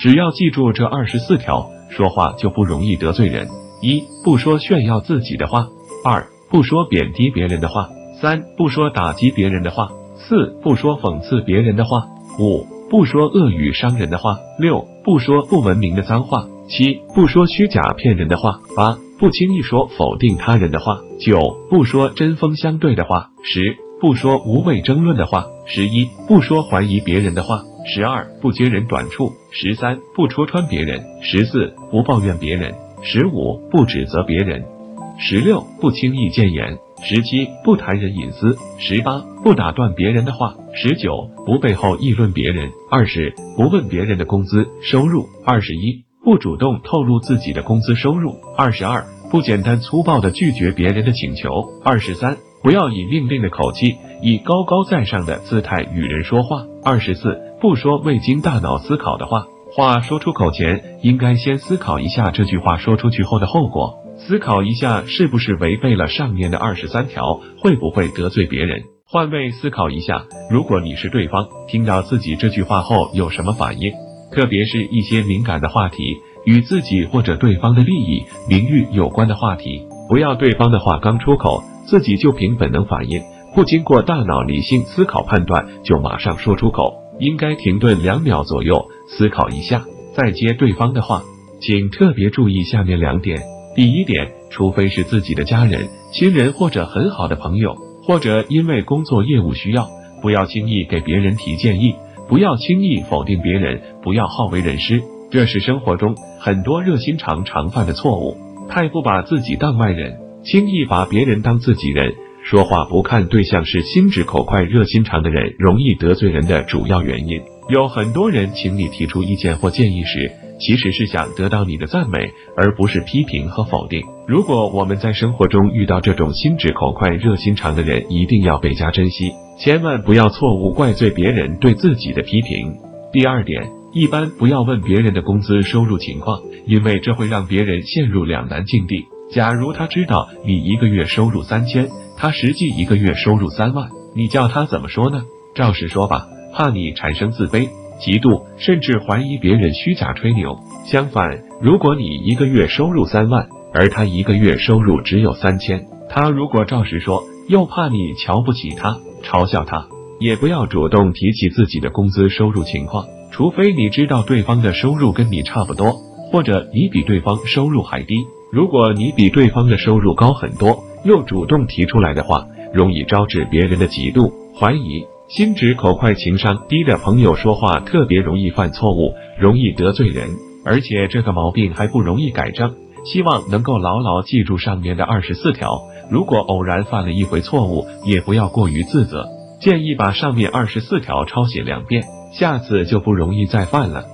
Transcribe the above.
只要记住这二十四条，说话就不容易得罪人。一不说炫耀自己的话，二不说贬低别人的话，三不说打击别人的话，四不说讽刺别人的话，五不说恶语伤人的话，六不说不文明的脏话，七不说虚假骗人的话，八不轻易说否定他人的话，九不说针锋相对的话，十不说无谓争论的话，十一不说怀疑别人的话，十二不揭人短处，十三不戳穿别人，十四不抱怨别人。十五不指责别人，十六不轻易谏言，十七不谈人隐私，十八不打断别人的话，十九不背后议论别人，二十不问别人的工资收入，二十一不主动透露自己的工资收入，二十二不简单粗暴的拒绝别人的请求，二十三不要以命令的口气，以高高在上的姿态与人说话，二十四不说未经大脑思考的话。话说出口前，应该先思考一下这句话说出去后的后果，思考一下是不是违背了上面的二十三条，会不会得罪别人。换位思考一下，如果你是对方，听到自己这句话后有什么反应？特别是一些敏感的话题，与自己或者对方的利益、名誉有关的话题，不要对方的话刚出口，自己就凭本能反应，不经过大脑理性思考判断就马上说出口。应该停顿两秒左右，思考一下，再接对方的话。请特别注意下面两点：第一点，除非是自己的家人、亲人或者很好的朋友，或者因为工作业务需要，不要轻易给别人提建议，不要轻易否定别人，不要好为人师。这是生活中很多热心肠常犯的错误，太不把自己当外人，轻易把别人当自己人。说话不看对象是心直口快、热心肠的人容易得罪人的主要原因。有很多人请你提出意见或建议时，其实是想得到你的赞美，而不是批评和否定。如果我们在生活中遇到这种心直口快、热心肠的人，一定要倍加珍惜，千万不要错误怪罪别人对自己的批评。第二点，一般不要问别人的工资收入情况，因为这会让别人陷入两难境地。假如他知道你一个月收入三千。他实际一个月收入三万，你叫他怎么说呢？照实说吧，怕你产生自卑、嫉妒，甚至怀疑别人虚假吹牛。相反，如果你一个月收入三万，而他一个月收入只有三千，他如果照实说，又怕你瞧不起他、嘲笑他，也不要主动提起自己的工资收入情况，除非你知道对方的收入跟你差不多，或者你比对方收入还低。如果你比对方的收入高很多，又主动提出来的话，容易招致别人的嫉妒、怀疑。心直口快、情商低的朋友说话特别容易犯错误，容易得罪人，而且这个毛病还不容易改正。希望能够牢牢记住上面的二十四条。如果偶然犯了一回错误，也不要过于自责。建议把上面二十四条抄写两遍，下次就不容易再犯了。